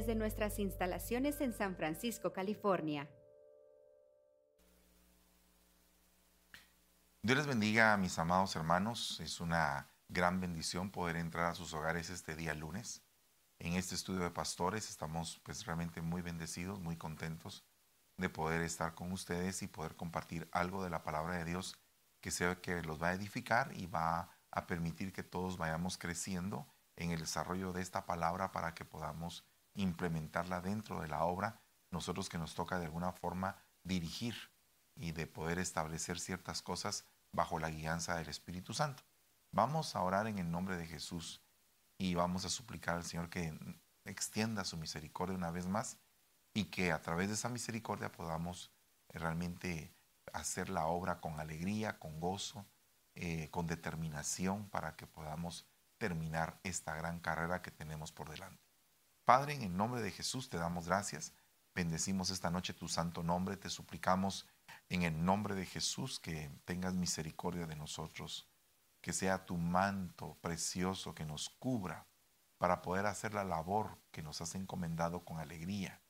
desde nuestras instalaciones en San Francisco, California. Dios les bendiga mis amados hermanos. Es una gran bendición poder entrar a sus hogares este día lunes. En este estudio de pastores estamos pues realmente muy bendecidos, muy contentos de poder estar con ustedes y poder compartir algo de la palabra de Dios que sea que los va a edificar y va a permitir que todos vayamos creciendo en el desarrollo de esta palabra para que podamos implementarla dentro de la obra, nosotros que nos toca de alguna forma dirigir y de poder establecer ciertas cosas bajo la guianza del Espíritu Santo. Vamos a orar en el nombre de Jesús y vamos a suplicar al Señor que extienda su misericordia una vez más y que a través de esa misericordia podamos realmente hacer la obra con alegría, con gozo, eh, con determinación para que podamos terminar esta gran carrera que tenemos por delante. Padre, en el nombre de Jesús te damos gracias, bendecimos esta noche tu santo nombre, te suplicamos en el nombre de Jesús que tengas misericordia de nosotros que sea tu manto precioso que nos cubra para poder hacer la labor que nos has encomendado con alegría,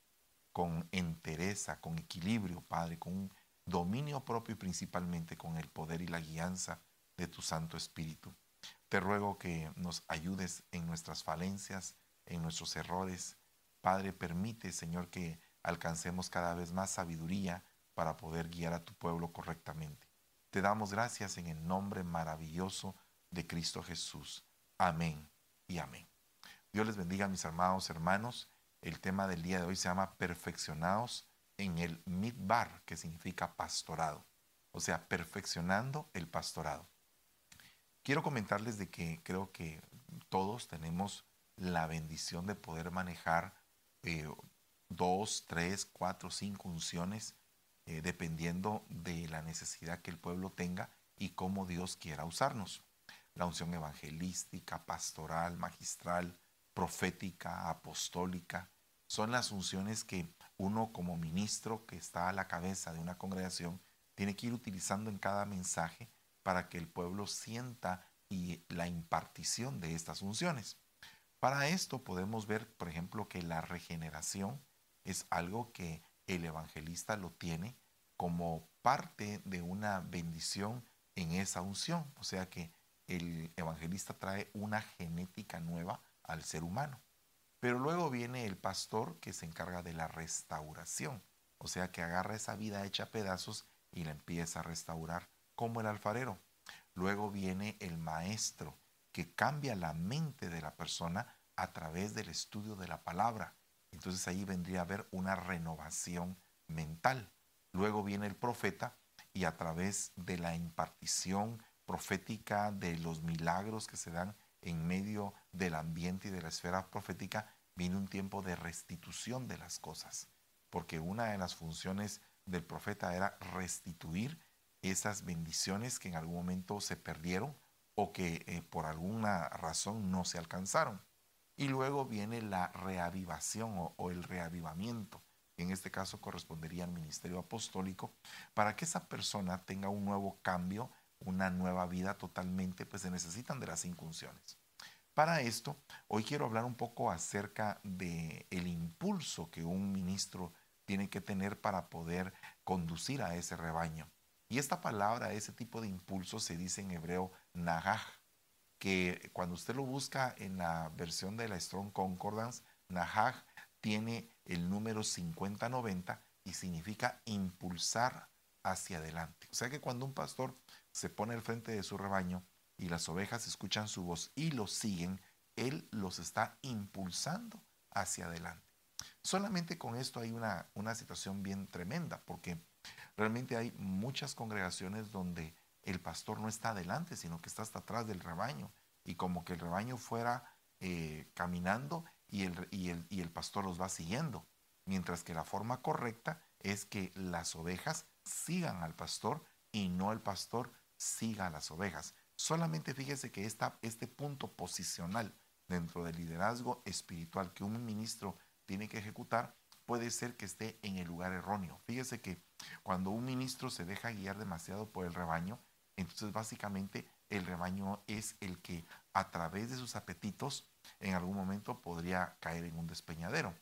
con entereza, con equilibrio, Padre, con un dominio propio y principalmente con el poder y la guianza de tu Santo Espíritu. Te ruego que nos ayudes en nuestras falencias, en nuestros errores. Padre, permite, Señor, que alcancemos cada vez más sabiduría para poder guiar a tu pueblo correctamente. Te damos gracias en el nombre maravilloso de Cristo Jesús. Amén y amén. Dios les bendiga, mis amados hermanos. El tema del día de hoy se llama perfeccionados en el midbar, que significa pastorado. O sea, perfeccionando el pastorado. Quiero comentarles de que creo que todos tenemos la bendición de poder manejar eh, dos, tres, cuatro, cinco unciones eh, dependiendo de la necesidad que el pueblo tenga y cómo Dios quiera usarnos. La unción evangelística, pastoral, magistral, profética, apostólica, son las unciones que uno como ministro que está a la cabeza de una congregación tiene que ir utilizando en cada mensaje para que el pueblo sienta y la impartición de estas unciones. Para esto podemos ver, por ejemplo, que la regeneración es algo que el evangelista lo tiene como parte de una bendición en esa unción. O sea que el evangelista trae una genética nueva al ser humano. Pero luego viene el pastor que se encarga de la restauración. O sea que agarra esa vida hecha a pedazos y la empieza a restaurar como el alfarero. Luego viene el maestro que cambia la mente de la persona a través del estudio de la palabra. Entonces ahí vendría a haber una renovación mental. Luego viene el profeta y a través de la impartición profética de los milagros que se dan en medio del ambiente y de la esfera profética, viene un tiempo de restitución de las cosas. Porque una de las funciones del profeta era restituir esas bendiciones que en algún momento se perdieron o que eh, por alguna razón no se alcanzaron. Y luego viene la reavivación o, el reavivamiento, en este caso correspondería al ministerio apostólico, para que esa persona tenga un nuevo cambio, una nueva vida totalmente, pues se necesitan de las incunciones. Para esto, hoy quiero hablar un poco acerca de el impulso que un ministro tiene que tener para poder conducir a ese rebaño. Y esta palabra, ese tipo de impulso, se dice en hebreo nagaj, que cuando usted lo busca en la versión de la Strong Concordance, Nahag tiene el número 5090 y significa impulsar hacia adelante. O sea que cuando un pastor se pone al frente de su rebaño y las ovejas escuchan su voz y lo siguen, él los está impulsando hacia adelante. Solamente con esto hay una, una situación bien tremenda, porque realmente hay muchas congregaciones donde el pastor no está adelante, sino que está hasta atrás del rebaño. Y como que el rebaño fuera eh, caminando y el, y, el, y el pastor los va siguiendo. Mientras que la forma correcta es que las ovejas sigan al pastor y no el pastor siga a las ovejas. Solamente fíjese que esta, este punto posicional dentro del liderazgo espiritual que un ministro tiene que ejecutar puede ser que esté en el lugar erróneo. Fíjese que cuando un ministro se deja guiar demasiado por el rebaño, entonces básicamente el rebaño es el que a través de sus apetitos en algún momento podría caer en un despeñadero.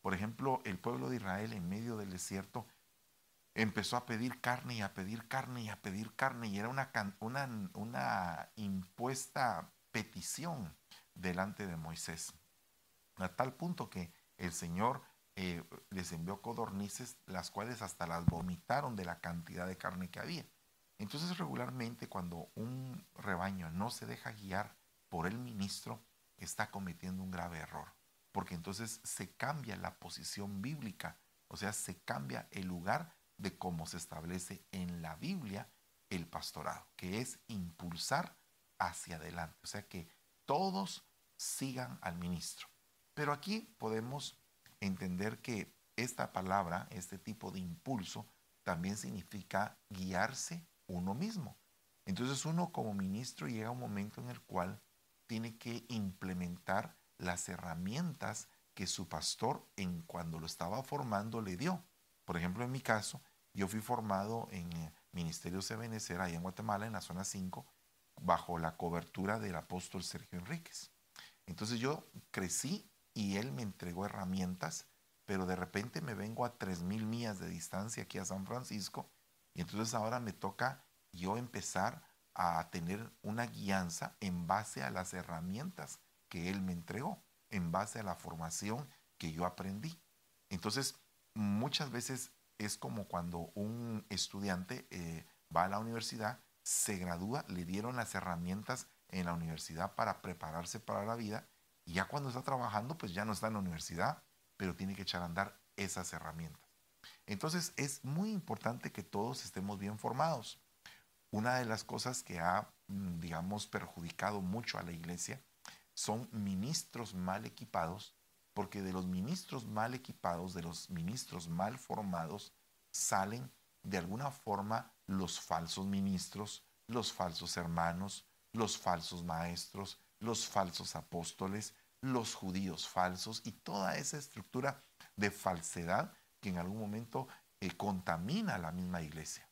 Por ejemplo, el pueblo de Israel en medio del desierto empezó a pedir carne y a pedir carne y a pedir carne y era una, una, una impuesta petición delante de Moisés. A tal punto que el Señor eh, les envió codornices, las cuales hasta las vomitaron de la cantidad de carne que había. Entonces regularmente cuando un rebaño no se deja guiar por el ministro, está cometiendo un grave error, porque entonces se cambia la posición bíblica, o sea, se cambia el lugar de cómo se establece en la Biblia el pastorado, que es impulsar hacia adelante, o sea, que todos sigan al ministro. Pero aquí podemos entender que esta palabra, este tipo de impulso, también significa guiarse uno mismo. Entonces uno como ministro llega un momento en el cual tiene que implementar las herramientas que su pastor en cuando lo estaba formando le dio. Por ejemplo, en mi caso, yo fui formado en eh, Ministerio Sebenecer, allá en Guatemala, en la zona 5, bajo la cobertura del apóstol Sergio Enríquez. Entonces yo crecí y él me entregó herramientas, pero de repente me vengo a 3.000 millas de distancia aquí a San Francisco y entonces ahora me toca yo empezar a tener una guianza en base a las herramientas que él me entregó, en base a la formación que yo aprendí. Entonces, muchas veces es como cuando un estudiante eh, va a la universidad, se gradúa, le dieron las herramientas en la universidad para prepararse para la vida y ya cuando está trabajando, pues ya no está en la universidad, pero tiene que echar a andar esas herramientas. Entonces es muy importante que todos estemos bien formados. Una de las cosas que ha, mm, digamos, perjudicado mucho a la iglesia son ministros mal equipados, porque de los ministros mal equipados, de los ministros mal formados, salen de alguna forma los falsos ministros, los falsos hermanos, los falsos maestros, los falsos apóstoles, los judíos falsos y toda esa estructura de falsedad que en algún momento eh, contamina la misma iglesia.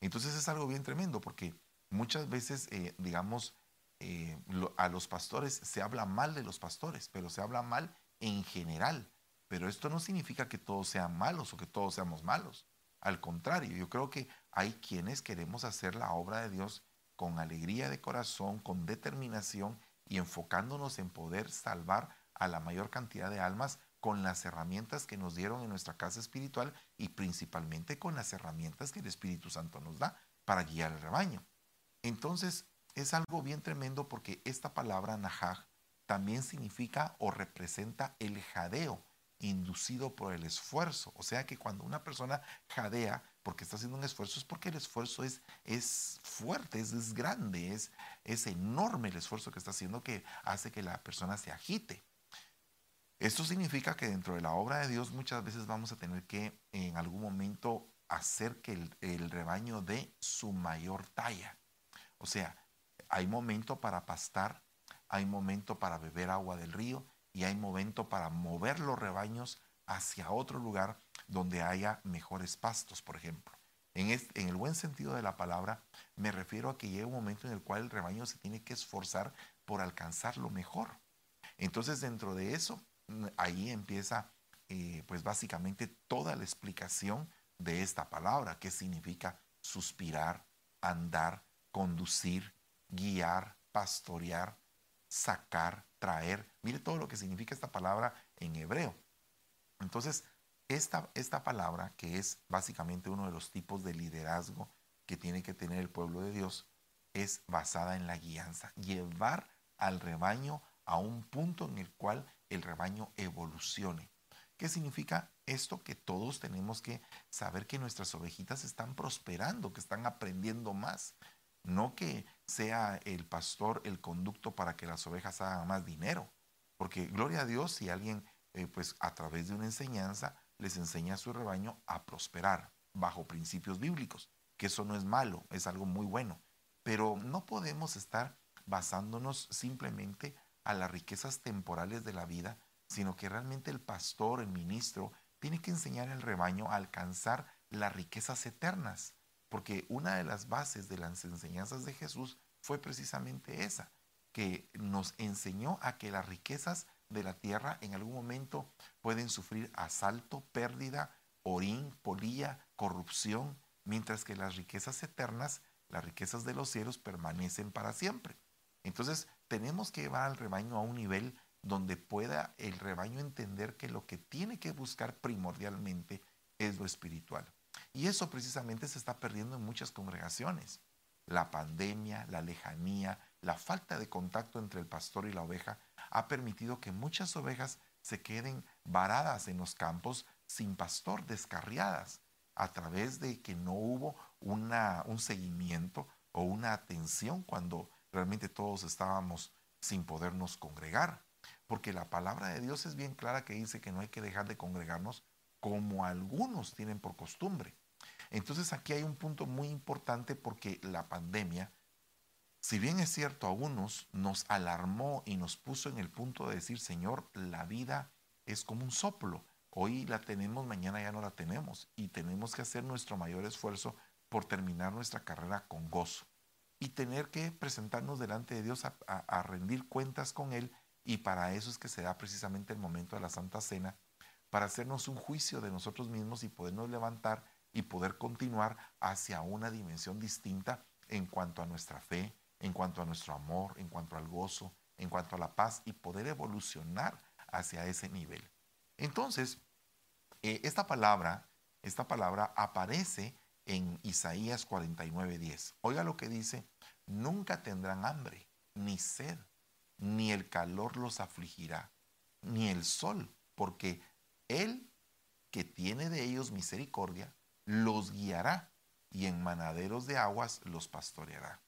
Entonces es algo bien tremendo porque muchas veces, eh, digamos, eh, a los pastores se habla mal de los pastores, pero se habla mal en general. Pero esto no significa que todos sean malos o que todos seamos malos. Al contrario, yo creo que hay quienes queremos hacer la obra de Dios con alegría de corazón, con determinación y enfocándonos en poder salvar a la mayor cantidad de almas con las herramientas que nos dieron en nuestra casa espiritual y principalmente con las herramientas que el Espíritu Santo nos da para guiar el rebaño. Entonces, es algo bien tremendo porque esta palabra Nahaj también significa o representa el jadeo inducido por el esfuerzo. O sea que cuando una persona jadea porque está haciendo un esfuerzo es porque el esfuerzo es, es fuerte, es, grande, es, es enorme el esfuerzo que está haciendo que hace que la persona se agite. Esto significa que dentro de la obra de Dios muchas veces vamos a tener que en algún momento hacer que el, rebaño dé su mayor talla. O sea, hay momento para pastar, hay momento para beber agua del río y hay momento para mover los rebaños hacia otro lugar donde haya mejores pastos, por ejemplo. En, el buen sentido de la palabra, me refiero a que llega un momento en el cual el rebaño se tiene que esforzar por alcanzar lo mejor. Entonces, dentro de eso, ahí empieza eh, pues básicamente toda la explicación de esta palabra, que significa suspirar, andar, conducir, guiar, pastorear, sacar, traer. Mire todo lo que significa esta palabra en hebreo. Entonces, esta, esta palabra, que es básicamente uno de los tipos de liderazgo que tiene que tener el pueblo de Dios, es basada en la guianza, llevar al rebaño a un punto en el cual el rebaño evolucione. ¿Qué significa esto? Que todos tenemos que saber que nuestras ovejitas están prosperando, que están aprendiendo más. No que sea el pastor el conducto para que las ovejas hagan más dinero. Porque gloria a Dios si alguien, eh, pues a través de una enseñanza, les enseña a su rebaño a prosperar bajo principios bíblicos. Que eso no es malo, es algo muy bueno. Pero no podemos estar basándonos simplemente a las riquezas temporales de la vida sino que realmente el pastor, el ministro, tiene que enseñar al rebaño a alcanzar las riquezas eternas, porque una de las bases de las enseñanzas de Jesús fue precisamente esa, que nos enseñó a que las riquezas de la tierra en algún momento pueden sufrir asalto, pérdida, orín, polilla, corrupción, mientras que las riquezas eternas, las riquezas de los cielos permanecen para siempre. Entonces tenemos que llevar al rebaño a un nivel donde pueda el rebaño entender que lo que tiene que buscar primordialmente es lo espiritual. Y eso precisamente se está perdiendo en muchas congregaciones. La pandemia, la lejanía, la falta de contacto entre el pastor y la oveja ha permitido que muchas ovejas se queden varadas en los campos sin pastor, descarriadas, a través de que no hubo un seguimiento o una atención cuando realmente todos estábamos sin podernos congregar porque la palabra de Dios es bien clara que dice que no hay que dejar de congregarnos como algunos tienen por costumbre. Entonces aquí hay un punto muy importante porque la pandemia, si bien es cierto, a unos nos alarmó y nos puso en el punto de decir, Señor, la vida es como un soplo. Hoy la tenemos, mañana ya no la tenemos y tenemos que hacer nuestro mayor esfuerzo por terminar nuestra carrera con gozo y tener que presentarnos delante de Dios a, a rendir cuentas con Él y para eso es que se da precisamente el momento de la Santa Cena, para hacernos un juicio de nosotros mismos y podernos levantar y poder continuar hacia una dimensión distinta en cuanto a nuestra fe, en cuanto a nuestro amor, en cuanto al gozo, en cuanto a la paz y poder evolucionar hacia ese nivel. Entonces, eh, esta palabra, esta palabra aparece en Isaías 49:10. Oiga lo que dice, nunca tendrán hambre ni sed ni el calor los afligirá, ni el sol, porque Él que tiene de ellos misericordia, los guiará y en manaderos de aguas los pastoreará.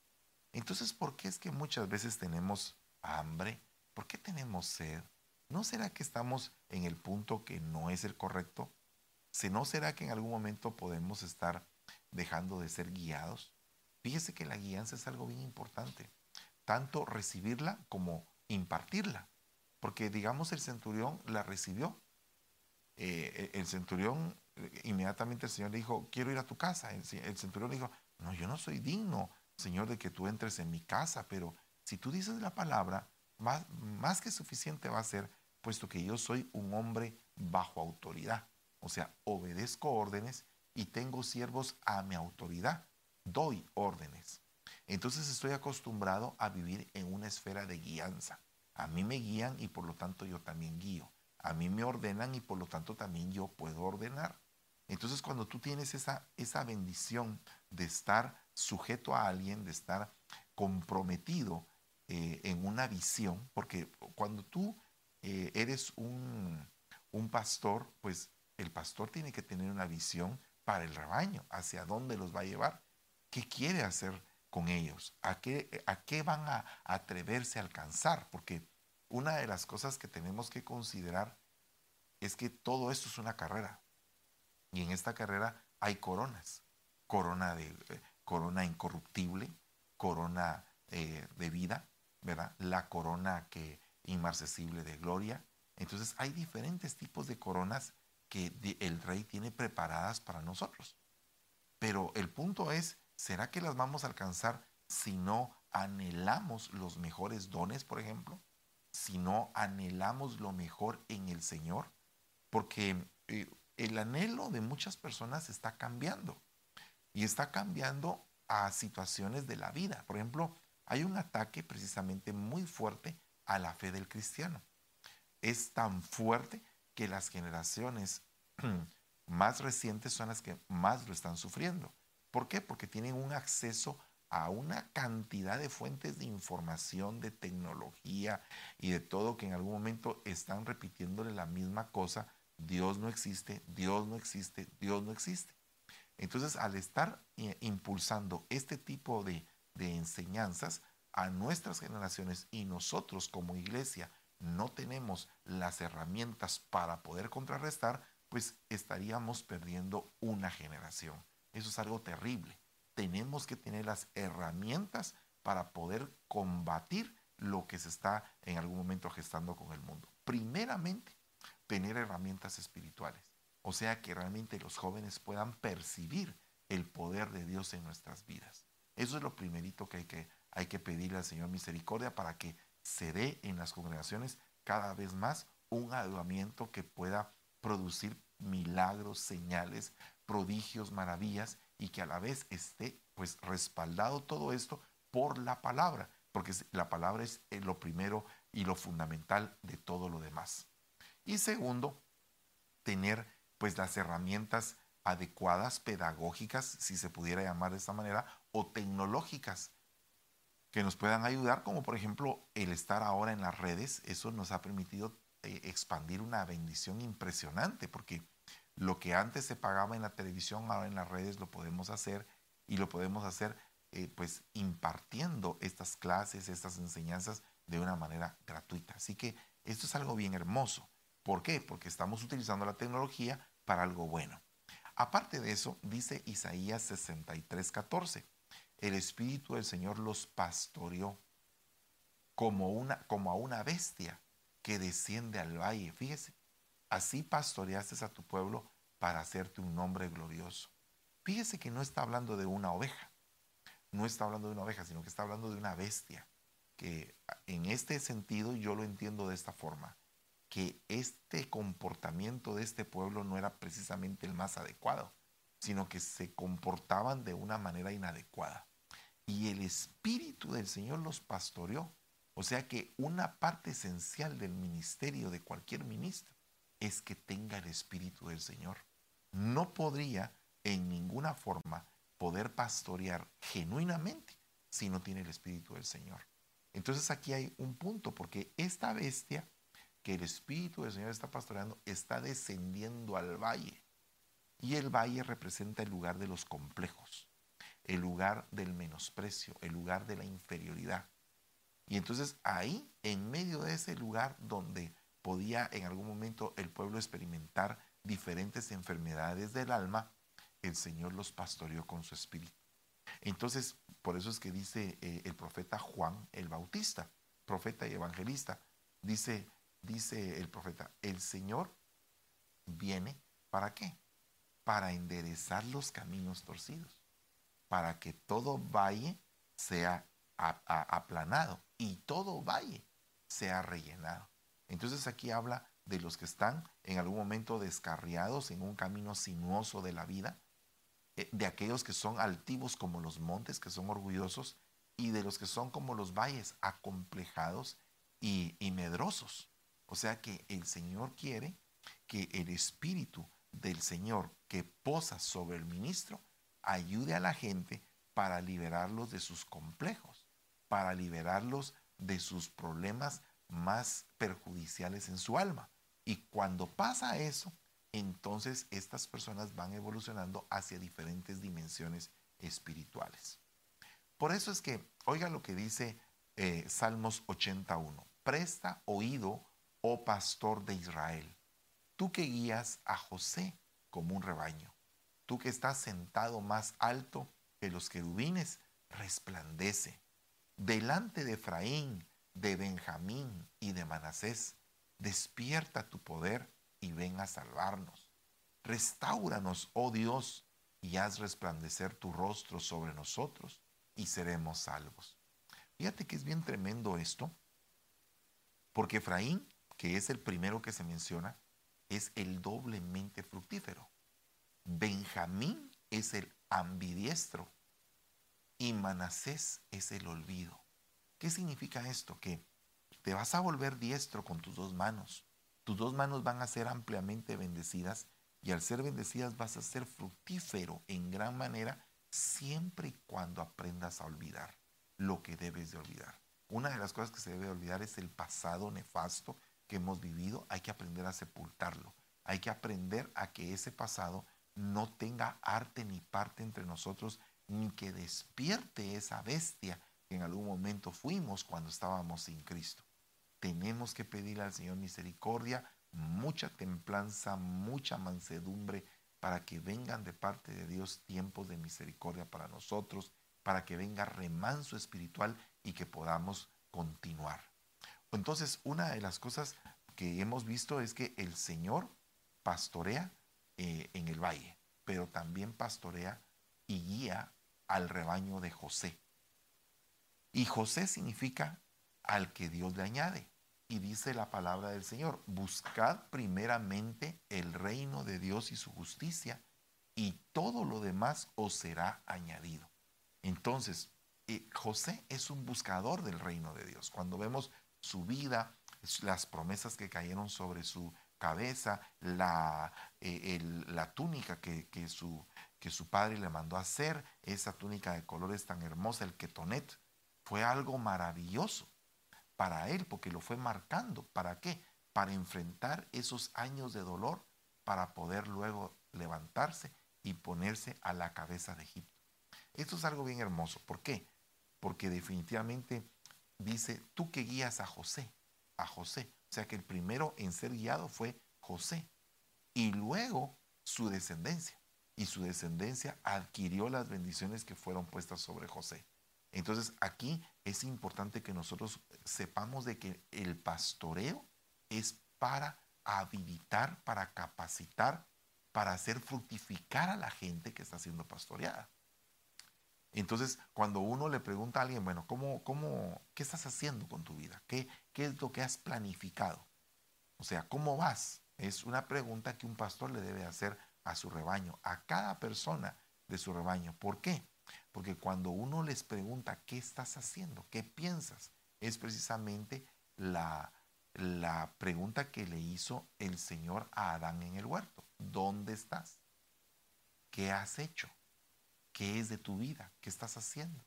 Entonces, ¿por qué es que muchas veces tenemos hambre? ¿Por qué tenemos sed? ¿No será que estamos en el punto que no es el correcto? ¿No será que en algún momento podemos estar dejando de ser guiados? Fíjese que la guianza es algo bien importante tanto recibirla como impartirla. Porque digamos el centurión la recibió. Eh, el centurión, inmediatamente el Señor le dijo, quiero ir a tu casa. El, centurión le dijo, no, yo no soy digno, Señor, de que tú entres en mi casa, pero si tú dices la palabra, más, más que suficiente va a ser, puesto que yo soy un hombre bajo autoridad. O sea, obedezco órdenes y tengo siervos a mi autoridad. Doy órdenes. Entonces estoy acostumbrado a vivir en una esfera de guianza. A mí me guían y por lo tanto yo también guío. A mí me ordenan y por lo tanto también yo puedo ordenar. Entonces cuando tú tienes esa, esa bendición de estar sujeto a alguien, de estar comprometido eh, en una visión, porque cuando tú eh, eres un, un pastor, pues el pastor tiene que tener una visión para el rebaño, hacia dónde los va a llevar, qué quiere hacer con ellos? ¿A qué, a qué van a atreverse a alcanzar? Porque una de las cosas que tenemos que considerar es que todo esto es una carrera. Y en esta carrera hay coronas. Corona, de, eh, corona incorruptible, corona eh, de vida, ¿verdad? La corona que inmarcesible de gloria. Entonces hay diferentes tipos de coronas que el rey tiene preparadas para nosotros. Pero el punto es ¿será que las vamos a alcanzar si no anhelamos los mejores dones, por ejemplo? Si no anhelamos lo mejor en el Señor. Porque eh, el anhelo de muchas personas está cambiando. Y está cambiando a situaciones de la vida. Por ejemplo, hay un ataque precisamente muy fuerte a la fe del cristiano. Es tan fuerte que las generaciones más recientes son las que más lo están sufriendo. ¿Por qué? Porque tienen un acceso a una cantidad de fuentes de información, de tecnología y de todo que en algún momento están repitiéndole la misma cosa. Dios no existe, Dios no existe, Dios no existe. Entonces, al estar eh, impulsando este tipo de, de enseñanzas a nuestras generaciones y nosotros como iglesia no tenemos las herramientas para poder contrarrestar, pues estaríamos perdiendo una generación. Eso es algo terrible. Tenemos que tener las herramientas para poder combatir lo que se está en algún momento gestando con el mundo. primeramente, tener herramientas espirituales. O sea, que realmente los jóvenes puedan percibir el poder de Dios en nuestras vidas. Eso es lo primerito que hay que, hay que pedirle al Señor misericordia para que se dé en las congregaciones cada vez más un avivamiento que pueda producir milagros, señales, prodigios, maravillas y que a la vez esté pues respaldado todo esto por la palabra, porque la palabra es eh, lo primero y lo fundamental de todo lo demás. Y segundo, tener pues las herramientas adecuadas, pedagógicas, si se pudiera llamar de esta manera, o tecnológicas que nos puedan ayudar, como por ejemplo el estar ahora en las redes, eso nos ha permitido eh, expandir una bendición impresionante, porque lo que antes se pagaba en la televisión, ahora en las redes lo podemos hacer y lo podemos hacer eh, pues impartiendo estas clases, estas enseñanzas de una manera gratuita. Así que esto es algo bien hermoso. ¿Por qué? Porque estamos utilizando la tecnología para algo bueno. Aparte de eso, dice Isaías 63, 14, el Espíritu del Señor los pastoreó como, una, como a una bestia que desciende al valle. Fíjese, así pastoreaste a tu pueblo para hacerte un nombre glorioso. Fíjese que no está hablando de una oveja, no está hablando de una oveja, sino que está hablando de una bestia, que en este sentido yo lo entiendo de esta forma que este comportamiento de este pueblo no era precisamente el más adecuado, sino que se comportaban de una manera inadecuada. Y el Espíritu del Señor los pastoreó. O sea que una parte esencial del ministerio de cualquier ministro es que tenga el Espíritu del Señor. No podría en ninguna forma poder pastorear genuinamente si no tiene el Espíritu del Señor. Entonces aquí hay un punto, porque esta bestia que el Espíritu del Señor está pastoreando está descendiendo al valle. Y el valle representa el lugar de los complejos, el lugar del menosprecio, el lugar de la inferioridad. Y entonces ahí, en medio de ese lugar donde podía en algún momento el pueblo experimentar diferentes enfermedades del alma, el Señor los pastoreó con su espíritu. Entonces, por eso es que dice eh, el profeta Juan el Bautista, profeta y evangelista, dice, dice el profeta, el Señor viene para qué? Para enderezar los caminos torcidos, para que todo valle sea aplanado y todo valle sea rellenado. Entonces aquí habla de los que están en algún momento descarriados en un camino sinuoso de la vida, eh, de aquellos que son altivos como los montes, que son orgullosos, y de los que son como los valles, acomplejados y medrosos. O sea que el Señor quiere que el Espíritu del Señor que posa sobre el ministro ayude a la gente para liberarlos de sus complejos, para liberarlos de sus problemas más perjudiciales en su alma. Y cuando pasa eso, entonces estas personas van evolucionando hacia diferentes dimensiones espirituales. Por eso es que, oiga lo que dice eh, Salmos 81, presta oído oh pastor de Israel, tú que guías a José como un rebaño, tú que estás sentado más alto que los querubines, resplandece. Delante de Efraín, de Benjamín y de Manasés, despierta tu poder y ven a salvarnos. Restáuranos, oh Dios, y haz resplandecer tu rostro sobre nosotros y seremos salvos. Fíjate que es bien tremendo esto, porque Efraín que es el primero que se menciona, es el doblemente fructífero. Benjamín es el ambidiestro y Manasés es el olvido. ¿Qué significa esto? Que te vas a volver diestro con tus dos manos. Tus dos manos van a ser ampliamente bendecidas y al ser bendecidas vas a ser fructífero en gran manera siempre y cuando aprendas a olvidar lo que debes de olvidar. Una de las cosas que se debe olvidar es el pasado nefasto que hemos vivido, hay que aprender a sepultarlo. Hay que aprender a que ese pasado no tenga arte ni parte entre nosotros, ni que despierte esa bestia que en algún momento fuimos cuando estábamos sin Cristo. Tenemos que pedirle al Señor misericordia, mucha templanza, mucha mansedumbre, para que vengan de parte de Dios tiempos de misericordia para nosotros, para que venga remanso espiritual y que podamos continuar. Entonces, una de las cosas que hemos visto es que el Señor pastorea eh, en el valle, pero también pastorea y guía al rebaño de José. Y José significa al que Dios le añade. Y dice la palabra del Señor, buscad primeramente el reino de Dios y su justicia, y todo lo demás os será añadido. Entonces, eh, José es un buscador del reino de Dios. Cuando vemos su vida, las promesas que cayeron sobre su cabeza, la, eh, la túnica que, que, su, que su padre le mandó hacer, esa túnica de colores tan hermosa, el ketonet, fue algo maravilloso para él, porque lo fue marcando. ¿Para qué? Para enfrentar esos años de dolor, para poder luego levantarse y ponerse a la cabeza de Egipto. Esto es algo bien hermoso. ¿Por qué? Porque definitivamente dice, tú que guías a José, a José. O sea que el primero en ser guiado fue José. Y luego su descendencia. Y su descendencia adquirió las bendiciones que fueron puestas sobre José. Entonces aquí es importante que nosotros sepamos de que el pastoreo es para habilitar, para capacitar, para hacer fructificar a la gente que está siendo pastoreada. Entonces, cuando uno le pregunta a alguien, bueno, ¿cómo, cómo, ¿qué estás haciendo con tu vida? ¿Qué, ¿Qué es lo que has planificado? O sea, ¿cómo vas? Es una pregunta que un pastor le debe hacer a su rebaño, a cada persona de su rebaño. ¿Por qué? Porque cuando uno les pregunta, ¿qué estás haciendo? ¿Qué piensas? Es precisamente la, la pregunta que le hizo el Señor a Adán en el huerto. ¿Dónde estás? ¿Qué has hecho? ¿Qué es de tu vida? ¿Qué estás haciendo?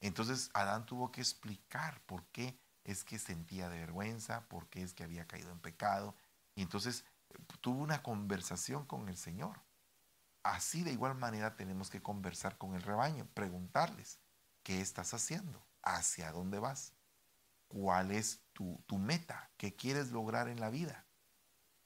Entonces Adán tuvo que explicar por qué es que sentía de vergüenza, por qué es que había caído en pecado. Y entonces tuvo una conversación con el Señor. Así de igual manera tenemos que conversar con el rebaño, preguntarles, ¿qué estás haciendo? ¿Hacia dónde vas? ¿Cuál es tu, tu meta? ¿Qué quieres lograr en la vida?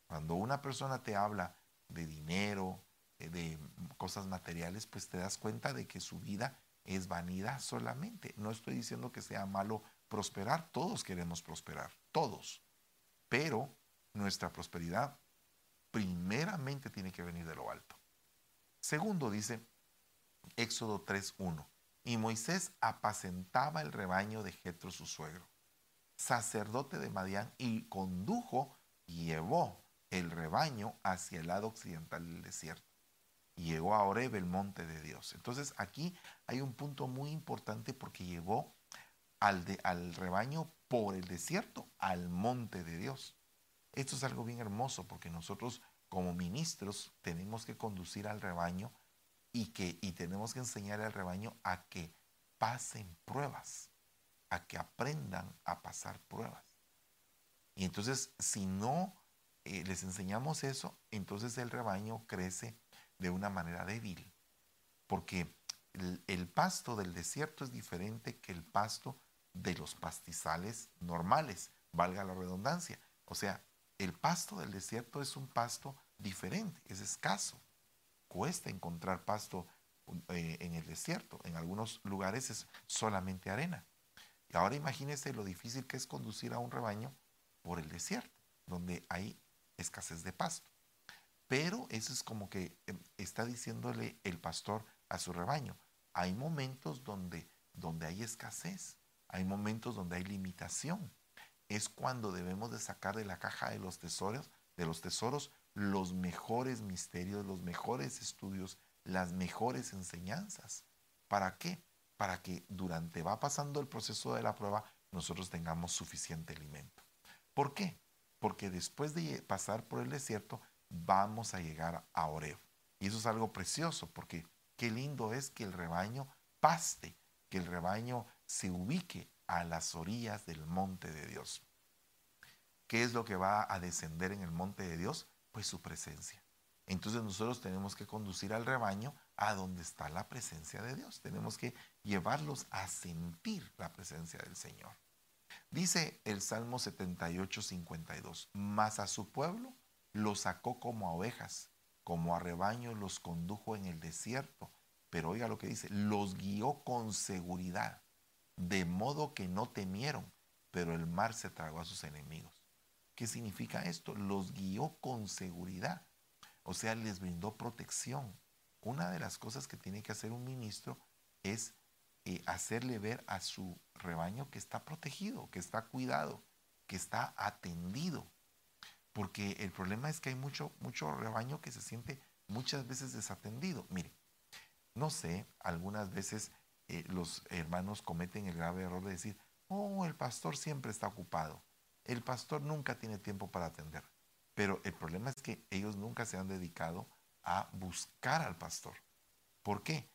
Cuando una persona te habla de dinero, de cosas materiales, pues te das cuenta de que su vida es vanidad solamente. No estoy diciendo que sea malo prosperar, todos queremos prosperar, todos. Pero nuestra prosperidad primeramente tiene que venir de lo alto. Segundo dice Éxodo 3.1. Y Moisés apacentaba el rebaño de Jetro su suegro, sacerdote de Madián, y condujo, llevó el rebaño hacia el lado occidental del desierto. Y llegó a Oreb, el monte de Dios. Entonces aquí hay un punto muy importante porque llevó al, al rebaño por el desierto al monte de Dios. Esto es algo bien hermoso porque nosotros como ministros tenemos que conducir al rebaño y, que, y tenemos que enseñar al rebaño a que pasen pruebas, a que aprendan a pasar pruebas. Y entonces, si no eh, les enseñamos eso, entonces el rebaño crece de una manera débil, porque el, pasto del desierto es diferente que el pasto de los pastizales normales, valga la redundancia. O sea, el pasto del desierto es un pasto diferente, es escaso. Cuesta encontrar pasto eh, en el desierto. En algunos lugares es solamente arena. Y ahora imagínese lo difícil que es conducir a un rebaño por el desierto, donde hay escasez de pasto. Pero eso es como que em, está diciéndole el pastor a su rebaño. Hay momentos donde, donde hay escasez, hay momentos donde hay limitación. Es cuando debemos de sacar de la caja de los tesoros, de los tesoros los mejores misterios, los mejores estudios, las mejores enseñanzas. ¿Para qué? Para que durante va pasando el proceso de la prueba nosotros tengamos suficiente alimento. ¿Por qué? Porque después de pasar por el desierto vamos a llegar a Oreb. Y eso es algo precioso porque qué lindo es que el rebaño paste, que el rebaño se ubique a las orillas del monte de Dios. ¿Qué es lo que va a descender en el monte de Dios? pues su presencia. Entonces nosotros tenemos que conducir al rebaño a donde está la presencia de Dios. Tenemos que llevarlos a sentir la presencia del Señor. Dice el Salmo 78, 52, mas a su pueblo los sacó como a ovejas, como a rebaño los condujo en el desierto. Pero oiga lo que dice, los guió con seguridad, de modo que no temieron, pero el mar se tragó a sus enemigos. ¿Qué significa esto? Los guió con seguridad, o sea, les brindó protección. Una de las cosas que tiene que hacer un ministro es eh, hacerle ver a su rebaño que está protegido, que está cuidado, que está atendido. Porque el problema es que hay mucho, mucho rebaño que se siente muchas veces desatendido. Mire, no sé, algunas veces eh, los hermanos cometen el grave error de decir, oh, el pastor siempre está ocupado. El pastor nunca tiene tiempo para atender. Pero el problema es que ellos nunca se han dedicado a buscar al pastor. ¿Por qué?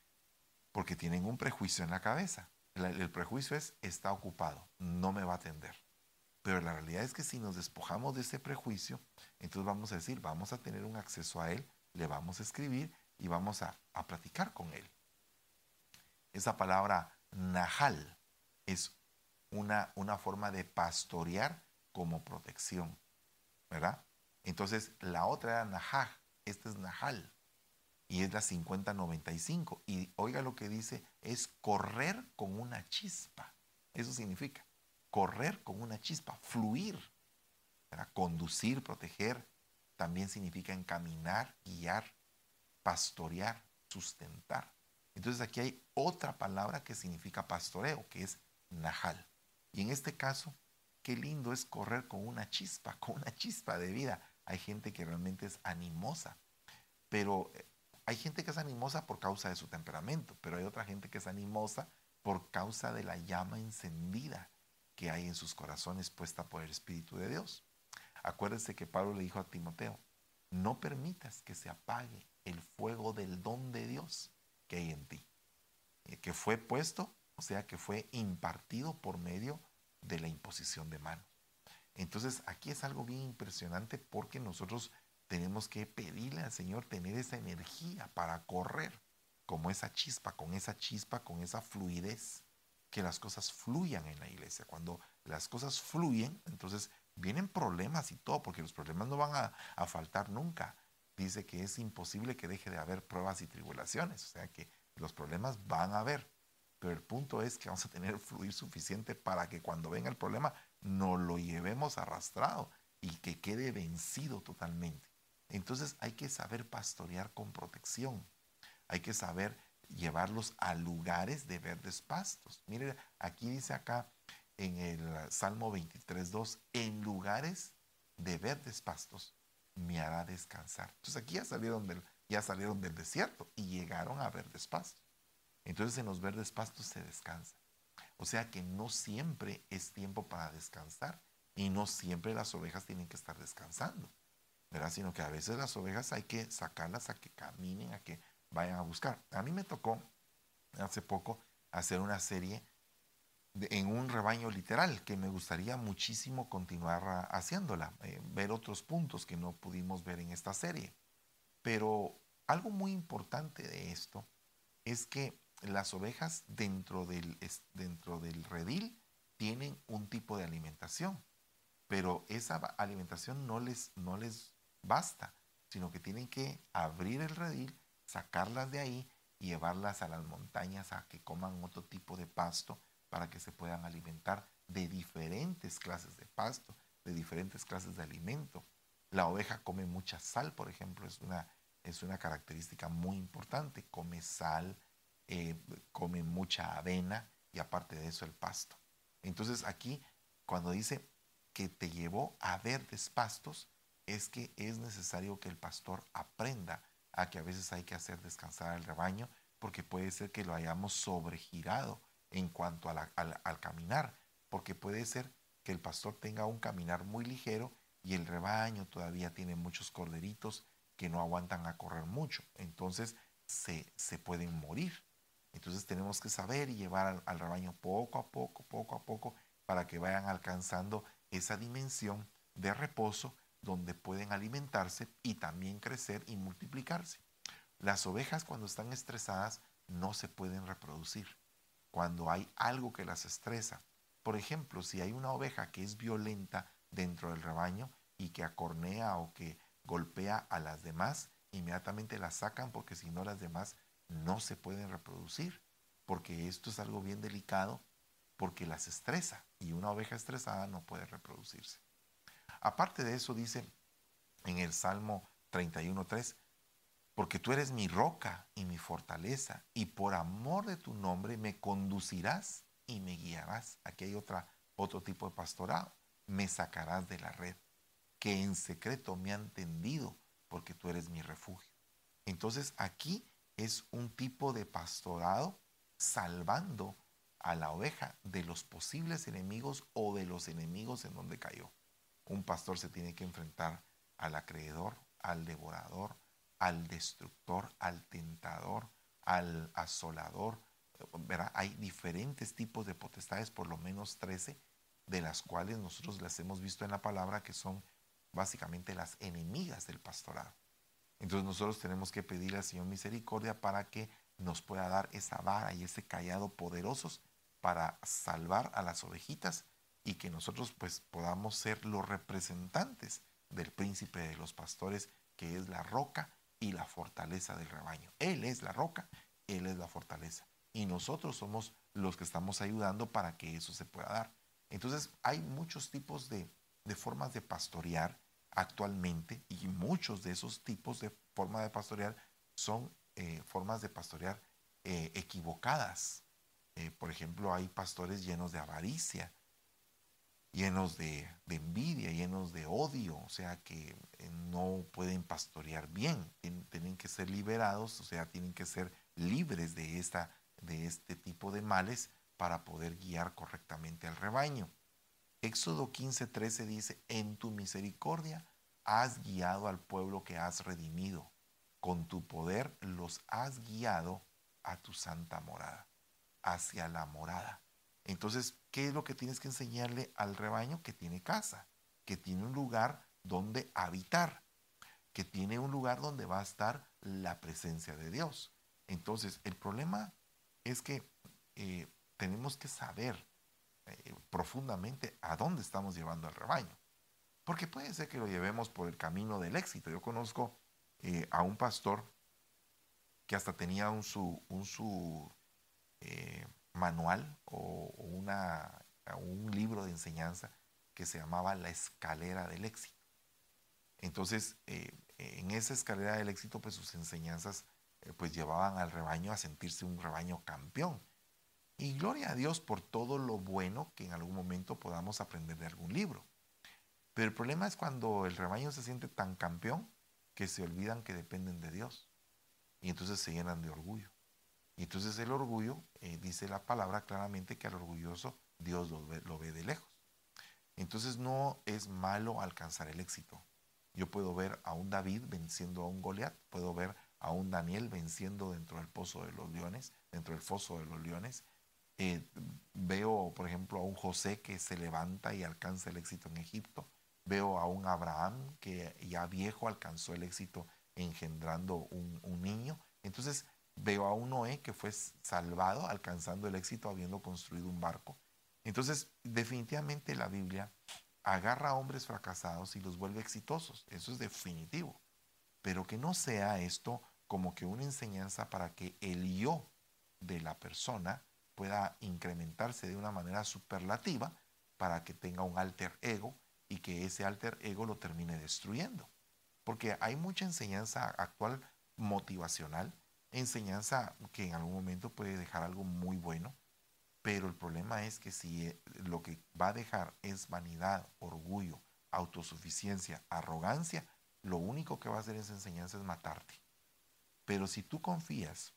Porque tienen un prejuicio en la cabeza. El, prejuicio es, está ocupado, no me va a atender. Pero la realidad es que si nos despojamos de ese prejuicio, entonces vamos a decir, vamos a tener un acceso a él, le vamos a escribir y vamos a, a platicar con él. Esa palabra nahal es una, una forma de pastorear como protección, ¿verdad? Entonces la otra era nahaj, esta es nahal y es la 5095. Y oiga lo que dice, es correr con una chispa. Eso significa correr con una chispa, fluir, conducir, proteger. También significa encaminar, guiar, pastorear, sustentar. Entonces aquí hay otra palabra que significa pastoreo, que es najal. Y en este caso, qué lindo es correr con una chispa, con una chispa de vida. Hay gente que realmente es animosa, pero eh, hay gente que es animosa por causa de su temperamento, pero hay otra gente que es animosa por causa de la llama encendida que hay en sus corazones puesta por el Espíritu de Dios. Acuérdense que Pablo le dijo a Timoteo, no permitas que se apague el fuego del don de Dios que hay en ti, eh, que fue puesto, o sea, que fue impartido por medio de la imposición de manos. Entonces, aquí es algo bien impresionante porque nosotros tenemos que pedirle al Señor tener esa energía para correr, como esa chispa, con esa chispa, con esa fluidez, que las cosas fluyan en la iglesia. Cuando las cosas fluyen, entonces vienen problemas y todo, porque los problemas no van a, faltar nunca. Dice que es imposible que deje de haber pruebas y tribulaciones, o sea que los problemas van a haber. Pero el punto es que vamos a tener fluir suficiente para que cuando venga el problema no lo llevemos arrastrado y que quede vencido totalmente. Entonces hay que saber pastorear con protección. Hay que saber llevarlos a lugares de verdes pastos. Mire, aquí dice acá en el Salmo 23.2, en lugares de verdes pastos me hará descansar. Entonces aquí ya salieron del, ya salieron del desierto y llegaron a verdes pastos. Entonces en los verdes pastos se descansa. O sea que no siempre es tiempo para descansar y no siempre las ovejas tienen que estar descansando. Sino que a veces las ovejas hay que sacarlas a que caminen, a que vayan a buscar. A mí me tocó hace poco hacer una serie en un rebaño literal que me gustaría muchísimo continuar haciéndola, eh, ver otros puntos que no pudimos ver en esta serie. Pero algo muy importante de esto es que las ovejas dentro del, dentro del redil tienen un tipo de alimentación, pero esa alimentación no les, no les basta, sino que tienen que abrir el redil, sacarlas de ahí y llevarlas a las montañas a que coman otro tipo de pasto para que se puedan alimentar de diferentes clases de pasto, de diferentes clases de alimento. La oveja come mucha sal, por ejemplo, es una, es una característica muy importante. Come sal, eh, come mucha avena y aparte de eso el pasto. Entonces aquí, cuando dice que te llevó a verdes pastos, es que es necesario que el pastor aprenda a que a veces hay que hacer descansar al rebaño porque puede ser que lo hayamos sobregirado en cuanto al, caminar, porque puede ser que el pastor tenga un caminar muy ligero y el rebaño todavía tiene muchos corderitos que no aguantan a correr mucho, entonces se, se pueden morir. Entonces tenemos que saber y llevar al, al rebaño poco a poco, poco a poco, para que vayan alcanzando esa dimensión de reposo donde pueden alimentarse y también crecer y multiplicarse. Las ovejas cuando están estresadas no se pueden reproducir. Cuando hay algo que las estresa, por ejemplo, si hay una oveja que es violenta dentro del rebaño y que acornea o que golpea a las demás, inmediatamente las sacan porque si no las demás no se pueden reproducir, porque esto es algo bien delicado porque las estresa y una oveja estresada no puede reproducirse. Aparte de eso dice en el Salmo 31.3, porque tú eres mi roca y mi fortaleza, y por amor de tu nombre me conducirás y me guiarás. Aquí hay otra, otro tipo de pastorado. Me sacarás de la red, que en secreto me han tendido, porque tú eres mi refugio. Entonces aquí es un tipo de pastorado salvando a la oveja de los posibles enemigos o de los enemigos en donde cayó. Un pastor se tiene que enfrentar al acreedor, al devorador, al destructor, al tentador, al asolador. Hay diferentes tipos de potestades, por lo menos 13, de las cuales nosotros las hemos visto en la palabra que son básicamente las enemigas del pastorado. Entonces nosotros tenemos que pedir al Señor misericordia para que nos pueda dar esa vara y ese callado poderosos para salvar a las ovejitas y que nosotros pues podamos ser los representantes del príncipe de los pastores que es la roca y la fortaleza del rebaño. Él es la roca, Él es la fortaleza. Y nosotros somos los que estamos ayudando para que eso se pueda dar. Entonces hay muchos tipos de, de formas de pastorear actualmente y muchos de esos tipos de forma de pastorear son eh, formas de pastorear eh, equivocadas. Eh, por ejemplo, hay pastores llenos de avaricia, llenos de, envidia, llenos de odio, o sea que no pueden pastorear bien, tienen, que ser liberados, o sea, tienen que ser libres de, esta, de este tipo de males para poder guiar correctamente al rebaño. Éxodo 15:13 dice, en tu misericordia has guiado al pueblo que has redimido con tu poder los has guiado a tu santa morada, hacia la morada. Entonces, ¿qué es lo que tienes que enseñarle al rebaño? Que tiene casa, que tiene un lugar donde habitar, que tiene un lugar donde va a estar la presencia de Dios. Entonces, el problema es que eh, tenemos que saber eh, profundamente a dónde estamos llevando al rebaño. Porque puede ser que lo llevemos por el camino del éxito. Yo conozco eh, a un pastor que hasta tenía un su, un su manual o, una, un libro de enseñanza que se llamaba La escalera del éxito. Entonces, eh, en esa escalera del éxito, pues sus enseñanzas pues llevaban al rebaño a sentirse un rebaño campeón. Y gloria a Dios por todo lo bueno que en algún momento podamos aprender de algún libro. Pero el problema es cuando el rebaño se siente tan campeón que se olvidan que dependen de Dios. Y entonces se llenan de orgullo. Y entonces el orgullo, eh, dice la palabra claramente que al orgulloso Dios lo ve, ve de lejos. Entonces no es malo alcanzar el éxito. Yo puedo ver a un David venciendo a un Goliat, puedo ver a un Daniel venciendo dentro del pozo de los leones, dentro del foso de los leones. Eh, veo, por ejemplo, a un José que se levanta y alcanza el éxito en Egipto. Veo a un Abraham que ya viejo alcanzó el éxito engendrando un, niño. Entonces veo a un Noé que fue salvado alcanzando el éxito habiendo construido un barco. Entonces definitivamente la Biblia agarra a hombres fracasados y los vuelve exitosos. Eso es definitivo. Pero que no sea esto como que una enseñanza para que el yo de la persona pueda incrementarse de una manera superlativa para que tenga un alter ego y que ese alter ego lo termine destruyendo. Porque hay mucha enseñanza actual motivacional, enseñanza que en algún momento puede dejar algo muy bueno, pero el problema es que si eh, lo que va a dejar es vanidad, orgullo, autosuficiencia, arrogancia, lo único que va a hacer esa enseñanza es matarte. Pero si tú confías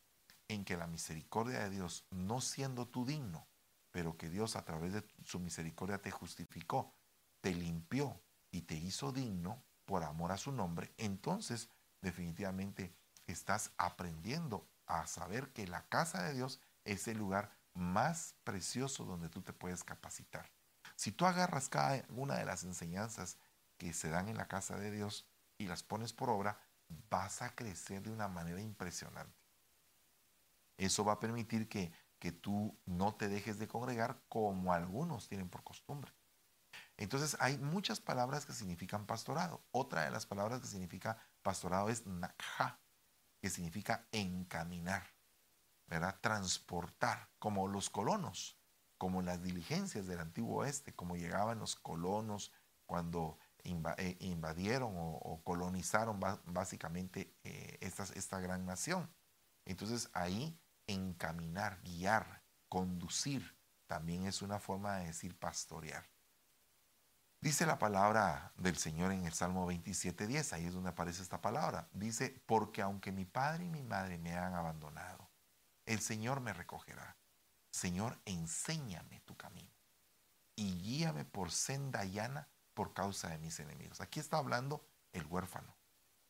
en que la misericordia de Dios, no siendo tú digno, pero que Dios a través de su misericordia te justificó, te limpió y te hizo digno por amor a su nombre, entonces definitivamente estás aprendiendo a saber que la casa de Dios es el lugar más precioso donde tú te puedes capacitar. Si tú agarras cada una de las enseñanzas que se dan en la casa de Dios y las pones por obra, vas a crecer de una manera impresionante. Eso va a permitir que, que tú no te dejes de congregar como algunos tienen por costumbre. Entonces hay muchas palabras que significan pastorado. Otra de las palabras que significa pastorado es nakha, que significa encaminar, ¿verdad? Transportar, como los colonos, como las diligencias del antiguo oeste, como llegaban los colonos cuando eh, invadieron o, colonizaron básicamente eh, esta gran nación. Entonces ahí encaminar, guiar, conducir, también es una forma de decir pastorear. Dice la palabra del Señor en el Salmo 27.10, ahí es donde aparece esta palabra. Dice, porque aunque mi padre y mi madre me han abandonado, el Señor me recogerá. Señor, enséñame tu camino y guíame por senda llana por causa de mis enemigos. Aquí está hablando el huérfano,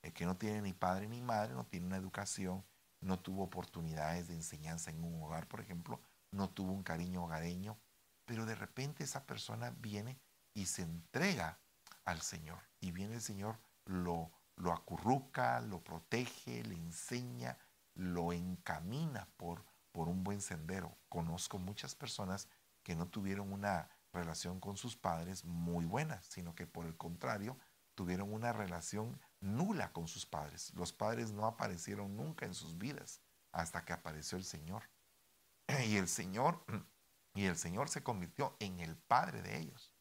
el que no tiene ni padre ni madre, no tiene una educación, no tuvo oportunidades de enseñanza en un hogar, por ejemplo, no tuvo un cariño hogareño, pero de repente esa persona viene y se entrega al Señor. Y viene el Señor, lo, lo acurruca, lo protege, le enseña, lo encamina por, por un buen sendero. Conozco muchas personas que no tuvieron una relación con sus padres muy buena, sino que por el contrario, tuvieron una relación nula con sus padres. Los padres no aparecieron nunca en sus vidas hasta que apareció el Señor. Y el Señor y el Señor se convirtió en el padre de ellos.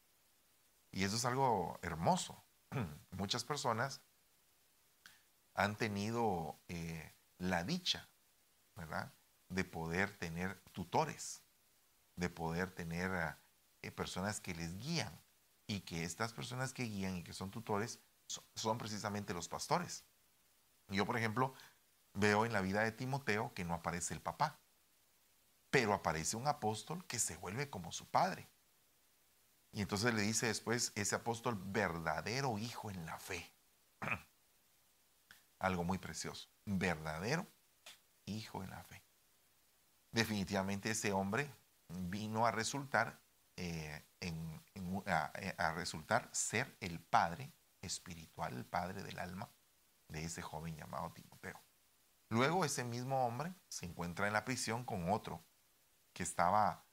Y eso es algo hermoso. Muchas personas han tenido eh, la dicha, ¿verdad? De poder tener tutores, de poder tener eh, personas que les guían y que estas personas que guían y que son tutores son, precisamente los pastores. Yo, por ejemplo, veo en la vida de Timoteo que no aparece el papá, pero aparece un apóstol que se vuelve como su padre. Y entonces le dice después ese apóstol verdadero hijo en la fe. Algo muy precioso. Verdadero hijo en la fe. Definitivamente ese hombre vino a resultar eh, a, resultar ser el padre espiritual, el padre del alma de ese joven llamado Timoteo. Luego ese mismo hombre se encuentra en la prisión con otro que estaba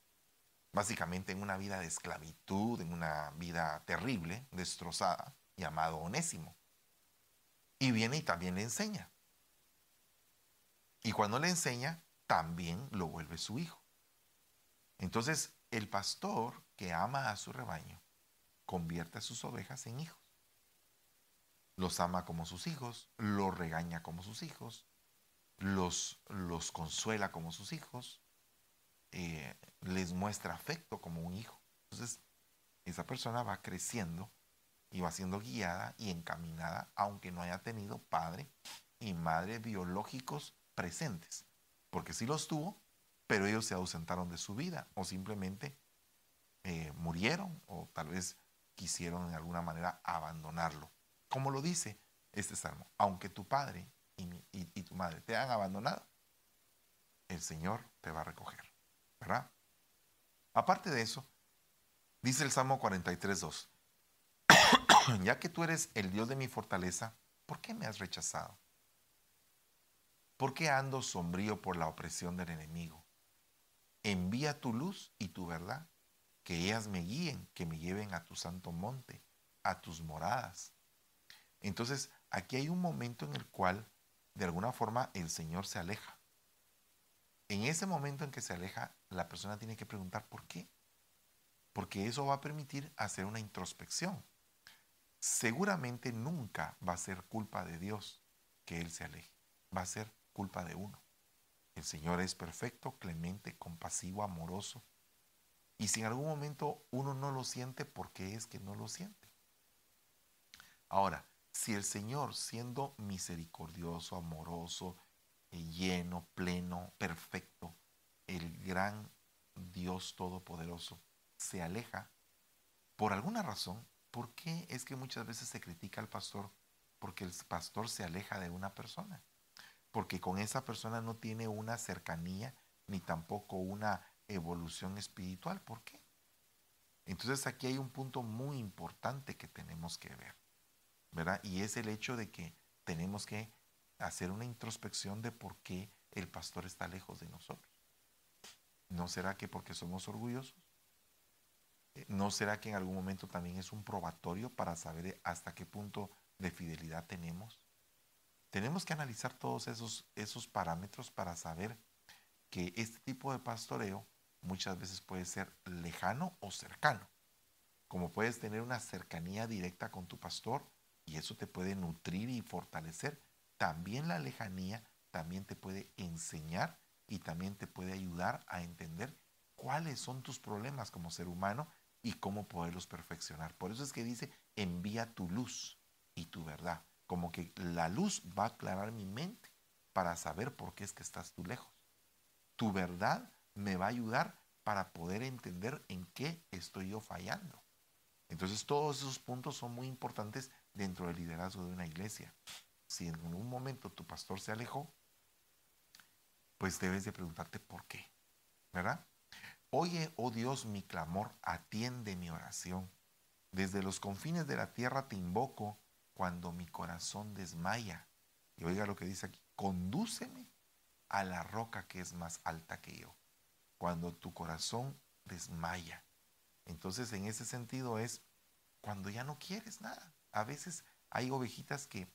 básicamente en una vida de esclavitud, en una vida terrible, destrozada, llamado Onésimo. Y viene y también le enseña. Y cuando le enseña, también lo vuelve su hijo. Entonces, el pastor que ama a su rebaño convierte a sus ovejas en hijos. Los ama como sus hijos, los regaña como sus hijos, los, los consuela como sus hijos, eh, les muestra afecto como un hijo. Entonces, esa persona va creciendo y va siendo guiada y encaminada, aunque no haya tenido padre y madre biológicos presentes. Porque sí los tuvo, pero ellos se ausentaron de su vida o simplemente eh, murieron o tal vez quisieron de alguna manera abandonarlo. Como lo dice este salmo, aunque tu padre y, tu madre te han abandonado, el Señor te va a recoger, ¿verdad? Aparte de eso, dice el Salmo 43.2, ya que tú eres el Dios de mi fortaleza, ¿por qué me has rechazado? ¿Por qué ando sombrío por la opresión del enemigo? Envía tu luz y tu verdad, que ellas me guíen, que me lleven a tu santo monte, a tus moradas. Entonces, aquí hay un momento en el cual, de alguna forma, el Señor se aleja. En ese momento en que se aleja, la persona tiene que preguntar por qué. Porque eso va a permitir hacer una introspección. Seguramente nunca va a ser culpa de Dios que Él se aleje. Va a ser culpa de uno. El Señor es perfecto, clemente, compasivo, amoroso. Y si en algún momento uno no lo siente, ¿por qué es que no lo siente? Ahora, si el Señor, siendo misericordioso, amoroso, lleno, pleno, perfecto, el gran Dios todopoderoso, se aleja, por alguna razón, ¿por qué es que muchas veces se critica al pastor? Porque el pastor se aleja de una persona porque con esa persona no tiene una cercanía ni tampoco una evolución espiritual. ¿Por qué? Entonces aquí hay un punto muy importante que tenemos que ver, ¿verdad? Y es el hecho de que tenemos que hacer una introspección de por qué el pastor está lejos de nosotros. ¿No será que porque somos orgullosos? ¿No será que en algún momento también es un probatorio para saber hasta qué punto de fidelidad tenemos? Tenemos que analizar todos esos, esos parámetros para saber que este tipo de pastoreo muchas veces puede ser lejano o cercano. como puedes tener una cercanía directa con tu pastor y eso te puede nutrir y fortalecer, también la lejanía también te puede enseñar y también te puede ayudar a entender cuáles son tus problemas como ser humano y cómo poderlos perfeccionar. Por eso es que dice, envía tu luz y tu verdad. Como que la luz va a aclarar mi mente para saber por qué es que estás tú lejos. Tu verdad me va a ayudar para poder entender en qué estoy yo fallando. Entonces todos esos puntos son muy importantes dentro del liderazgo de una iglesia. Si en un momento tu pastor se alejó, pues debes de preguntarte por qué, ¿verdad? Oye, oh Dios, mi clamor, atiende mi oración. Desde los confines de la tierra te invoco cuando mi corazón desmaya. Y oiga lo que dice aquí, condúceme a la roca que es más alta que yo. Cuando tu corazón desmaya. Entonces, en ese sentido es cuando ya no quieres nada. A veces hay ovejitas que,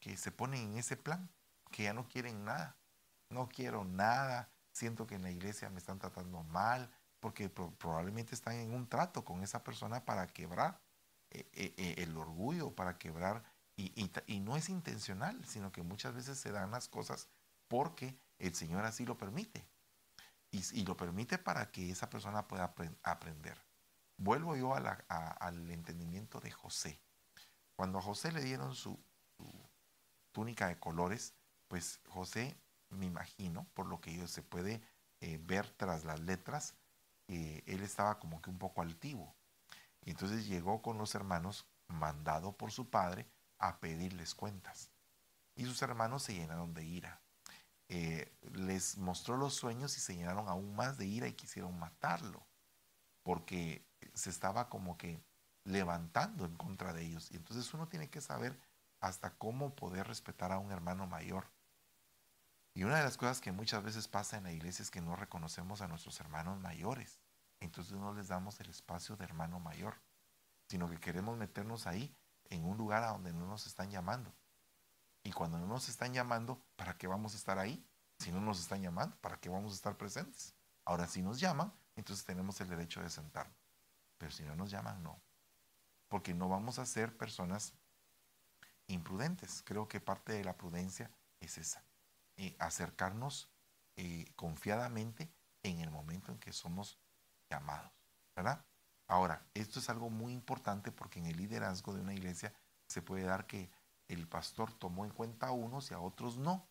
que se ponen en ese plan, que ya no quieren nada. No quiero nada, siento que en la iglesia me están tratando mal, porque probablemente están en un trato con esa persona para quebrar eh, eh, eh, el orgullo, para quebrar, y, no es intencional, sino que muchas veces se dan las cosas porque el Señor así lo permite. Y lo permite para que esa persona pueda aprender. Vuelvo yo al entendimiento de José. Cuando a José le dieron su, túnica de colores, pues José, me imagino, por lo que se puede eh, ver tras las letras, eh, él estaba como que un poco altivo. Y entonces llegó con los hermanos, mandado por su padre, a pedirles cuentas. Y sus hermanos se llenaron de ira. Eh, les mostró los sueños y se llenaron aún más de ira y quisieron matarlo. Porque se estaba como que levantando en contra de ellos. Y entonces uno tiene que saber hasta cómo poder respetar a un hermano mayor. Y una de las cosas que muchas veces pasa en la iglesia es que no reconocemos a nuestros hermanos mayores. Entonces no les damos el espacio de hermano mayor, sino que queremos meternos ahí en un lugar a donde no nos están llamando. Y cuando no nos están llamando, ¿para qué vamos a estar ahí? Si no nos están llamando, ¿para qué vamos a estar presentes? Ahora, si nos llaman, entonces tenemos el derecho de sentarnos. Pero si no nos llaman, no. Porque no vamos a ser personas imprudentes. Creo que parte de la prudencia es esa. Eh, acercarnos eh, confiadamente en el momento en que somos llamados. ¿Verdad? Ahora, esto es algo muy importante porque en el liderazgo de una iglesia se puede dar que el pastor tomó en cuenta a unos y a otros no.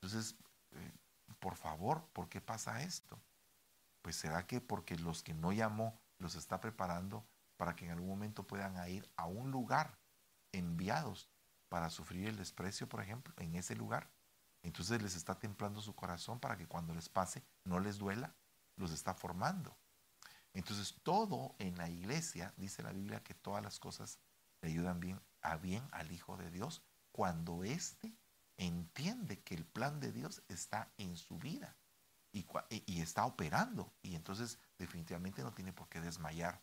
Entonces, eh, por favor, ¿por qué pasa esto? Pues será que porque los que no llamó los está preparando para que en algún momento puedan ir a un lugar enviados para sufrir el desprecio, por ejemplo, en ese lugar. Entonces les está templando su corazón para que cuando les pase no les duela, los está formando. Entonces todo en la iglesia, dice la Biblia, que todas las cosas le ayudan bien a bien al Hijo de Dios cuando éste entiende que el plan de Dios está en su vida y, y, está operando. Y entonces definitivamente no tiene por qué desmayar.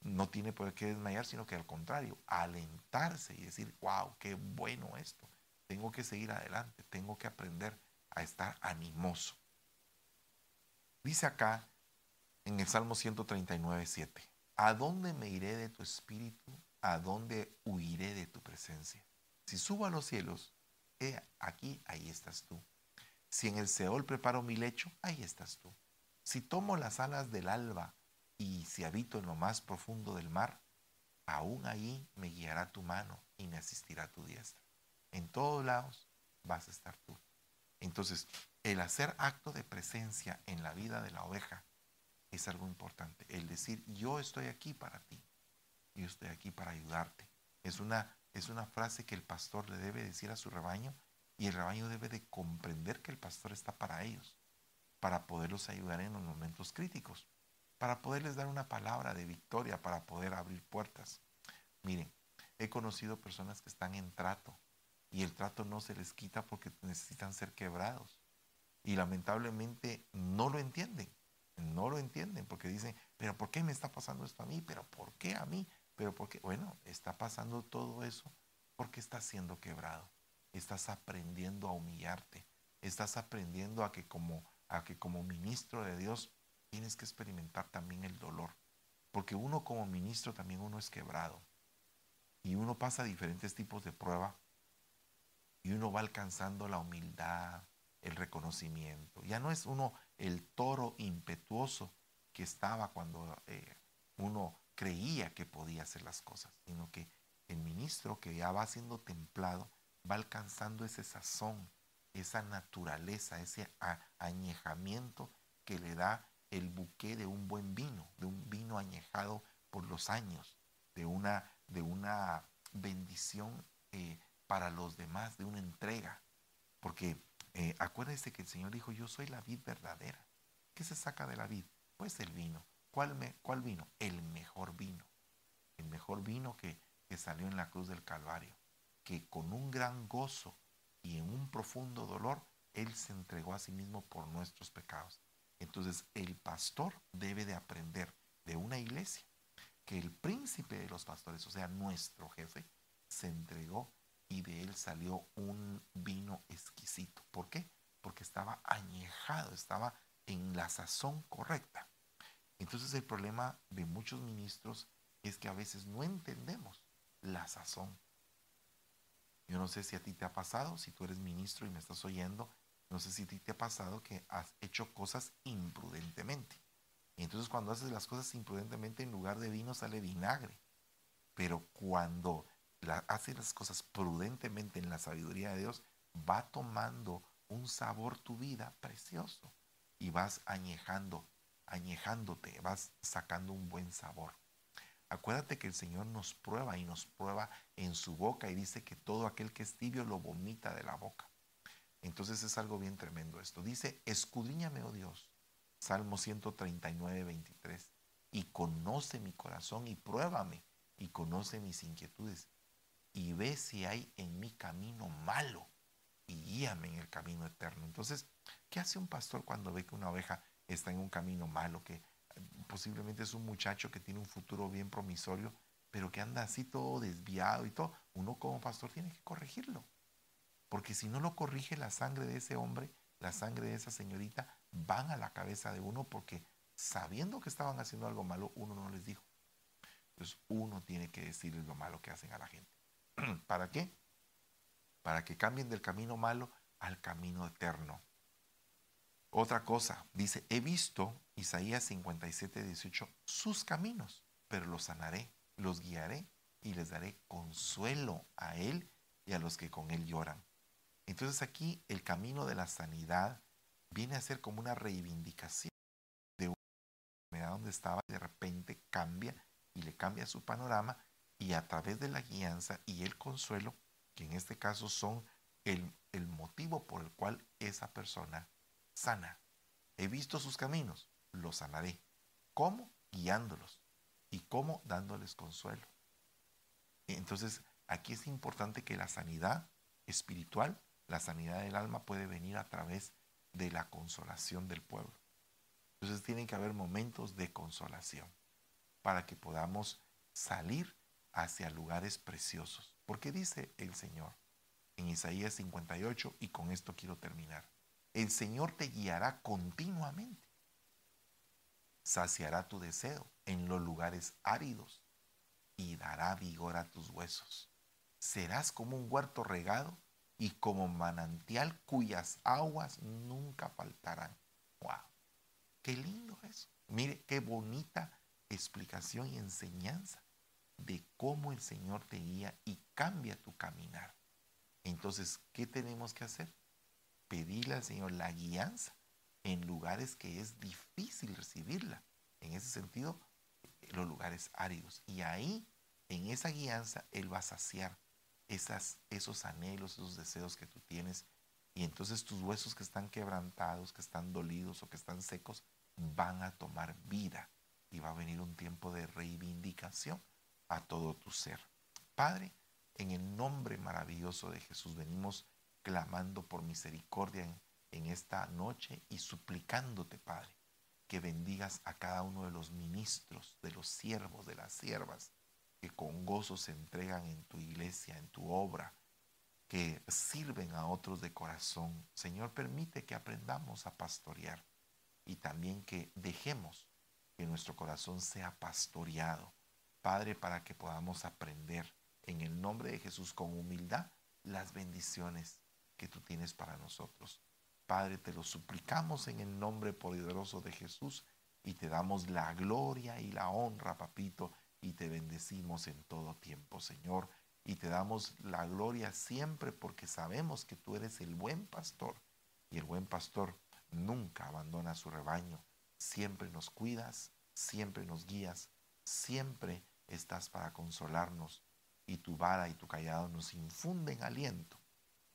No tiene por qué desmayar, sino que al contrario, alentarse y decir, wow, qué bueno esto. Tengo que seguir adelante, tengo que aprender a estar animoso. Dice acá en el Salmo 139, 7, ¿a dónde me iré de tu espíritu? ¿A dónde huiré de tu presencia? Si subo a los cielos, he aquí, ahí estás tú. Si en el Seol preparo mi lecho, ahí estás tú. Si tomo las alas del alba y si habito en lo más profundo del mar, aún ahí me guiará tu mano y me asistirá tu diestra. En todos lados vas a estar tú. Entonces, el hacer acto de presencia en la vida de la oveja es algo importante. El decir, yo estoy aquí para ti, yo estoy aquí para ayudarte. Es una, es una frase que el pastor le debe decir a su rebaño y el rebaño debe de comprender que el pastor está para ellos para poderlos ayudar en los momentos críticos, para poderles dar una palabra de victoria, para poder abrir puertas. Miren, he conocido personas que están en trato y el trato no se les quita porque necesitan ser quebrados. Y lamentablemente no lo entienden, no lo entienden porque dicen, pero ¿por qué me está pasando esto a mí? ¿Pero por qué a mí? ¿Pero por qué? Bueno, está pasando todo eso porque estás siendo quebrado. Estás aprendiendo a humillarte. Estás aprendiendo a que como a que como ministro de Dios tienes que experimentar también el dolor. Porque uno como ministro también uno es quebrado. Y uno pasa diferentes tipos de prueba y uno va alcanzando la humildad, el reconocimiento. Ya no es uno el toro impetuoso que estaba cuando eh, uno creía que podía hacer las cosas, sino que el ministro que ya va siendo templado va alcanzando ese sazón, esa naturaleza, ese añejamiento que le da el buque de un buen vino, de un vino añejado por los años, de una, de una bendición eh, para los demás, de una entrega. Porque eh, acuérdense que el Señor dijo, yo soy la vid verdadera. ¿Qué se saca de la vid? Pues el vino. ¿Cuál, me, cuál vino? El mejor vino. El mejor vino que, que salió en la cruz del Calvario. Que con un gran gozo y en un profundo dolor, Él se entregó a sí mismo por nuestros pecados. Entonces el pastor debe de aprender de una iglesia que el príncipe de los pastores, o sea, nuestro jefe, se entregó y de él salió un vino exquisito. ¿Por qué? Porque estaba añejado, estaba en la sazón correcta. Entonces el problema de muchos ministros es que a veces no entendemos la sazón. Yo no sé si a ti te ha pasado, si tú eres ministro y me estás oyendo, no sé si te ha pasado que has hecho cosas imprudentemente. Entonces cuando haces las cosas imprudentemente, en lugar de vino sale vinagre. Pero cuando haces las cosas prudentemente en la sabiduría de Dios, va tomando un sabor tu vida precioso. Y vas añejando, añejándote, vas sacando un buen sabor. Acuérdate que el Señor nos prueba y nos prueba en su boca y dice que todo aquel que es tibio lo vomita de la boca. Entonces es algo bien tremendo esto. Dice, escudriñame, oh Dios. Salmo 139, 23. Y conoce mi corazón y pruébame y conoce mis inquietudes. Y ve si hay en mi camino malo y guíame en el camino eterno. Entonces, ¿qué hace un pastor cuando ve que una oveja está en un camino malo, que posiblemente es un muchacho que tiene un futuro bien promisorio, pero que anda así todo desviado y todo, uno como pastor tiene que corregirlo. Porque si no lo corrige, la sangre de ese hombre, la sangre de esa señorita, van a la cabeza de uno porque sabiendo que estaban haciendo algo malo, uno no les dijo. Entonces uno tiene que decirles lo malo que hacen a la gente. ¿Para qué? Para que cambien del camino malo al camino eterno. Otra cosa, dice, he visto, Isaías 57, 18, sus caminos, pero los sanaré, los guiaré y les daré consuelo a él y a los que con él lloran. Entonces aquí el camino de la sanidad viene a ser como una reivindicación de una enfermedad donde estaba, de repente cambia y le cambia su panorama y a través de la guianza y el consuelo, que en este caso son el, el motivo por el cual esa persona sana. He visto sus caminos, los sanaré. ¿Cómo? Guiándolos. ¿Y cómo? Dándoles consuelo. Entonces, aquí es importante que la sanidad espiritual, la sanidad del alma puede venir a través de la consolación del pueblo. Entonces tienen que haber momentos de consolación para que podamos salir hacia lugares preciosos. Porque dice el Señor en Isaías 58, y con esto quiero terminar el Señor te guiará continuamente. Saciará tu deseo en los lugares áridos y dará vigor a tus huesos. Serás como un huerto regado y como manantial cuyas aguas nunca faltarán. ¡Wow! ¡Qué lindo eso! Mire qué bonita explicación y enseñanza de cómo el Señor te guía y cambia tu caminar. Entonces, ¿qué tenemos que hacer? pedirle al Señor la guianza en lugares que es difícil recibirla. En ese sentido, los lugares áridos. Y ahí, en esa guianza, Él va a saciar esas, esos anhelos, esos deseos que tú tienes. Y entonces tus huesos que están quebrantados, que están dolidos o que están secos, van a tomar vida. Y va a venir un tiempo de reivindicación a todo tu ser. Padre, en el nombre maravilloso de Jesús venimos clamando por misericordia en, esta noche y suplicándote, Padre, que bendigas a cada uno de los ministros, de los siervos, de las siervas, que con gozo se entregan en tu iglesia, en tu obra, que sirven a otros de corazón. Señor, permite que aprendamos a pastorear y también que dejemos que nuestro corazón sea pastoreado. Padre, para que podamos aprender en el nombre de Jesús con humildad las bendiciones que tú tienes para nosotros. Padre, te lo suplicamos en el nombre poderoso de Jesús y te damos la gloria y la honra, papito, y te bendecimos en todo tiempo, Señor. Y te damos la gloria siempre porque sabemos que tú eres el buen pastor. Y el buen pastor nunca abandona su rebaño. Siempre nos cuidas, siempre nos guías, siempre estás para consolarnos. Y tu vara y tu callado nos infunden aliento.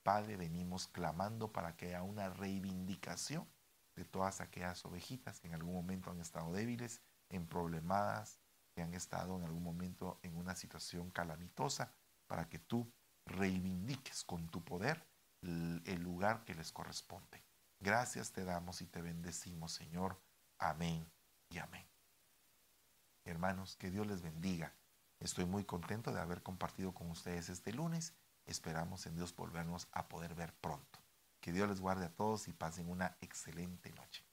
Padre, venimos clamando para que haya una reivindicación de todas aquellas ovejitas que en algún momento han estado débiles, en problemadas, que han estado en algún momento en una situación calamitosa, para que tú reivindiques con tu poder el lugar que les corresponde. Gracias te damos y te bendecimos, Señor. Amén y amén. Hermanos, que Dios les bendiga. Estoy muy contento de haber compartido con ustedes este lunes. Esperamos en Dios volvernos a poder ver pronto. Que Dios les guarde a todos y pasen una excelente noche.